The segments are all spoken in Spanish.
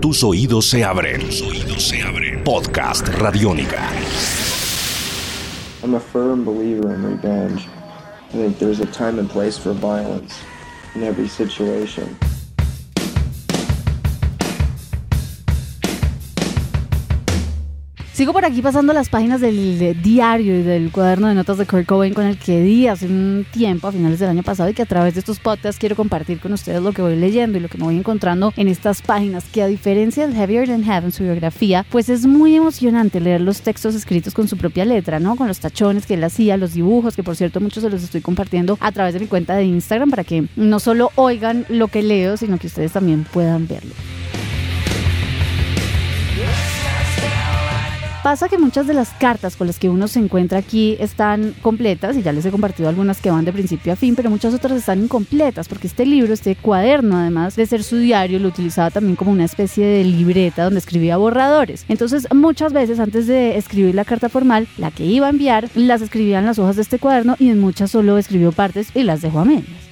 Tus oídos se abren. Tus oídos se abren. Podcast Radiónica. I'm a firm believer in revenge. I think there's a time and place for violence in every situation. Sigo por aquí pasando las páginas del diario y del cuaderno de notas de Kurt Cobain con el que di hace un tiempo, a finales del año pasado, y que a través de estos podcasts quiero compartir con ustedes lo que voy leyendo y lo que me voy encontrando en estas páginas, que a diferencia del Heavier Than Heaven, su biografía, pues es muy emocionante leer los textos escritos con su propia letra, ¿no? Con los tachones que él hacía, los dibujos, que por cierto muchos se los estoy compartiendo a través de mi cuenta de Instagram para que no solo oigan lo que leo, sino que ustedes también puedan verlo. Pasa que muchas de las cartas con las que uno se encuentra aquí están completas y ya les he compartido algunas que van de principio a fin, pero muchas otras están incompletas porque este libro, este cuaderno, además de ser su diario, lo utilizaba también como una especie de libreta donde escribía borradores. Entonces, muchas veces antes de escribir la carta formal, la que iba a enviar, las escribía en las hojas de este cuaderno y en muchas solo escribió partes y las dejó a medias.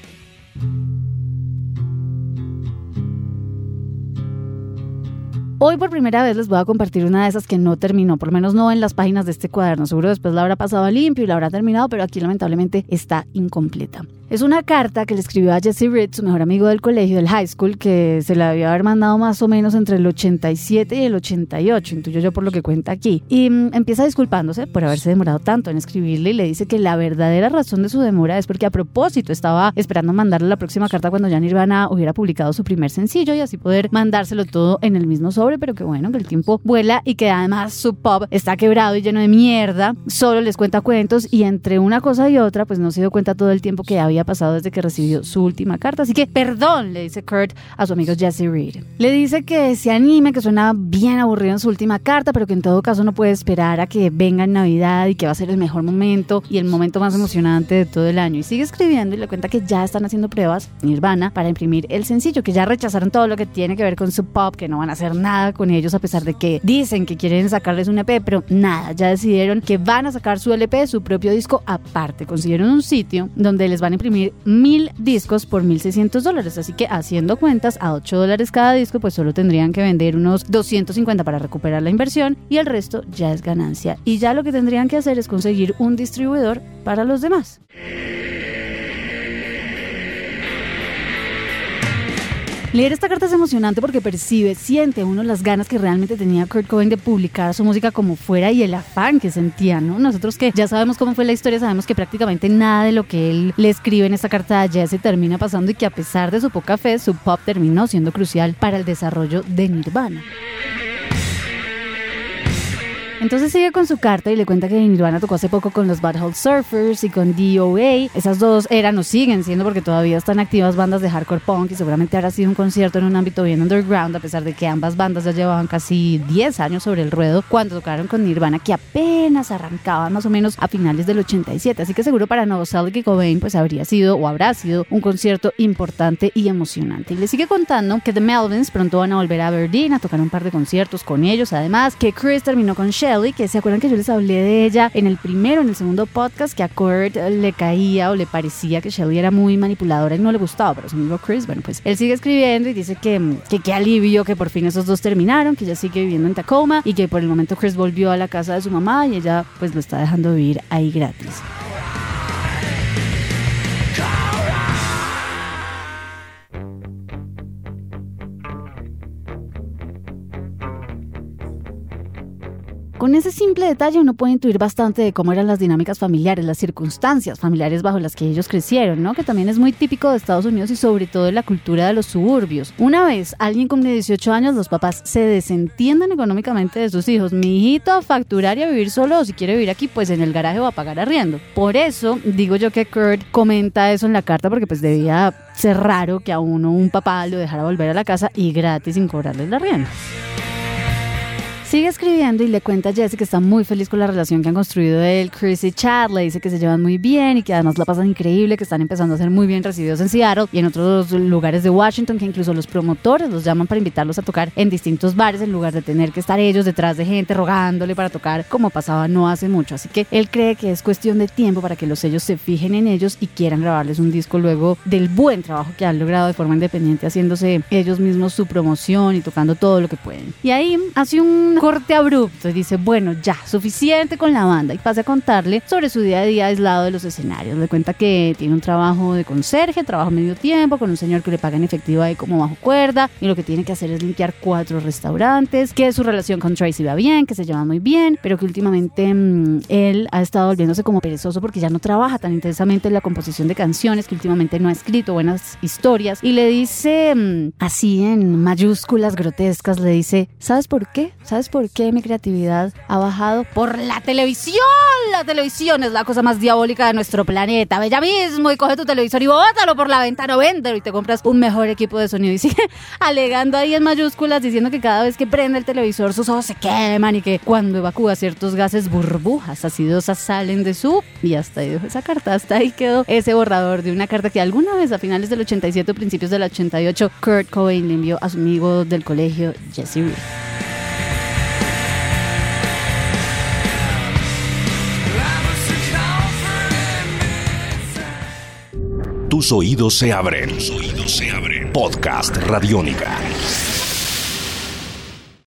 Hoy por primera vez les voy a compartir una de esas que no terminó, por lo menos no en las páginas de este cuaderno. Seguro después la habrá pasado limpio y la habrá terminado, pero aquí lamentablemente está incompleta. Es una carta que le escribió a Jesse Reed, su mejor amigo del colegio, del high school, que se la había haber mandado más o menos entre el 87 y el 88, intuyo yo por lo que cuenta aquí. Y mm, empieza disculpándose por haberse demorado tanto en escribirle y le dice que la verdadera razón de su demora es porque a propósito estaba esperando mandarle la próxima carta cuando ya Nirvana hubiera publicado su primer sencillo y así poder mandárselo todo en el mismo sobre, pero que bueno, que el tiempo vuela y que además su pop está quebrado y lleno de mierda, solo les cuenta cuentos y entre una cosa y otra pues no se dio cuenta todo el tiempo que había pasado desde que recibió su última carta. Así que perdón, le dice Kurt a su amigo Jesse Reed. Le dice que se anime, que suena bien aburrido en su última carta, pero que en todo caso no puede esperar a que venga en Navidad y que va a ser el mejor momento y el momento más emocionante de todo el año. Y sigue escribiendo y le cuenta que ya están haciendo pruebas, Nirvana, para imprimir el sencillo, que ya rechazaron todo lo que tiene que ver con su pop, que no van a hacer nada con ellos a pesar de que dicen que quieren sacarles un EP, pero nada, ya decidieron que van a sacar su LP, su propio disco aparte. Consiguieron un sitio donde les van a imprimir mil discos por 1.600 dólares. Así que haciendo cuentas a 8 dólares cada disco, pues solo tendrían que vender unos 250 para recuperar la inversión y el resto ya es ganancia. Y ya lo que tendrían que hacer es conseguir un distribuidor para los demás. Leer esta carta es emocionante porque percibe, siente uno las ganas que realmente tenía Kurt Cobain de publicar su música como fuera y el afán que sentía, ¿no? Nosotros que ya sabemos cómo fue la historia, sabemos que prácticamente nada de lo que él le escribe en esta carta ya se termina pasando y que a pesar de su poca fe, su pop terminó siendo crucial para el desarrollo de Nirvana. Entonces sigue con su carta y le cuenta que Nirvana tocó hace poco con los Bad Hole Surfers y con DOA. Esas dos eran o siguen siendo porque todavía están activas bandas de hardcore punk y seguramente habrá sido un concierto en un ámbito bien underground a pesar de que ambas bandas ya llevaban casi 10 años sobre el ruedo cuando tocaron con Nirvana que apenas arrancaban más o menos a finales del 87. Así que seguro para Novoselic y Cobain pues habría sido o habrá sido un concierto importante y emocionante. Y le sigue contando que The Melvins pronto van a volver a Aberdeen a tocar un par de conciertos con ellos. Además que Chris terminó con que se acuerdan que yo les hablé de ella en el primero, en el segundo podcast, que a Kurt le caía o le parecía que Shelly era muy manipuladora y no le gustaba, pero su amigo Chris, bueno, pues él sigue escribiendo y dice que, que qué alivio que por fin esos dos terminaron, que ella sigue viviendo en Tacoma y que por el momento Chris volvió a la casa de su mamá y ella pues lo está dejando vivir ahí gratis. Con ese simple detalle uno puede intuir bastante de cómo eran las dinámicas familiares, las circunstancias familiares bajo las que ellos crecieron, ¿no? Que también es muy típico de Estados Unidos y sobre todo de la cultura de los suburbios. Una vez alguien con 18 años, los papás se desentiendan económicamente de sus hijos. Mi hijito a facturar y a vivir solo o si quiere vivir aquí, pues en el garaje va a pagar arriendo. Por eso digo yo que Kurt comenta eso en la carta porque pues debía ser raro que a uno un papá lo dejara volver a la casa y gratis sin cobrarle la arriendo. Sigue escribiendo y le cuenta a Jesse que está muy feliz con la relación que han construido él, Chris y Chad. Le dice que se llevan muy bien y que además la pasan increíble, que están empezando a ser muy bien recibidos en Seattle y en otros lugares de Washington, que incluso los promotores los llaman para invitarlos a tocar en distintos bares en lugar de tener que estar ellos detrás de gente rogándole para tocar como pasaba no hace mucho. Así que él cree que es cuestión de tiempo para que los sellos se fijen en ellos y quieran grabarles un disco luego del buen trabajo que han logrado de forma independiente haciéndose ellos mismos su promoción y tocando todo lo que pueden. Y ahí hace un corte abrupto y dice, bueno, ya, suficiente con la banda y pasa a contarle sobre su día a día aislado de los escenarios. Le cuenta que tiene un trabajo de conserje, trabajo medio tiempo con un señor que le paga en efectivo ahí como bajo cuerda y lo que tiene que hacer es limpiar cuatro restaurantes, que su relación con Tracy va bien, que se lleva muy bien, pero que últimamente mm, él ha estado volviéndose como perezoso porque ya no trabaja tan intensamente en la composición de canciones, que últimamente no ha escrito buenas historias y le dice mm, así en mayúsculas grotescas, le dice, ¿sabes por qué? ¿Sabes por qué mi creatividad ha bajado? Por la televisión. La televisión es la cosa más diabólica de nuestro planeta. Ve ya mismo y coge tu televisor y bótalo por la ventana véndelo y te compras un mejor equipo de sonido. Y sigue alegando ahí en mayúsculas diciendo que cada vez que prende el televisor sus ojos se queman y que cuando evacúa ciertos gases burbujas acidosas salen de su... Y hasta ahí dejó esa carta, hasta ahí quedó ese borrador de una carta que alguna vez a finales del 87 o principios del 88 Kurt Cobain le envió a su amigo del colegio Jesse Reed. Tus oídos se abren. Tus oídos se abren. Podcast Radiónica.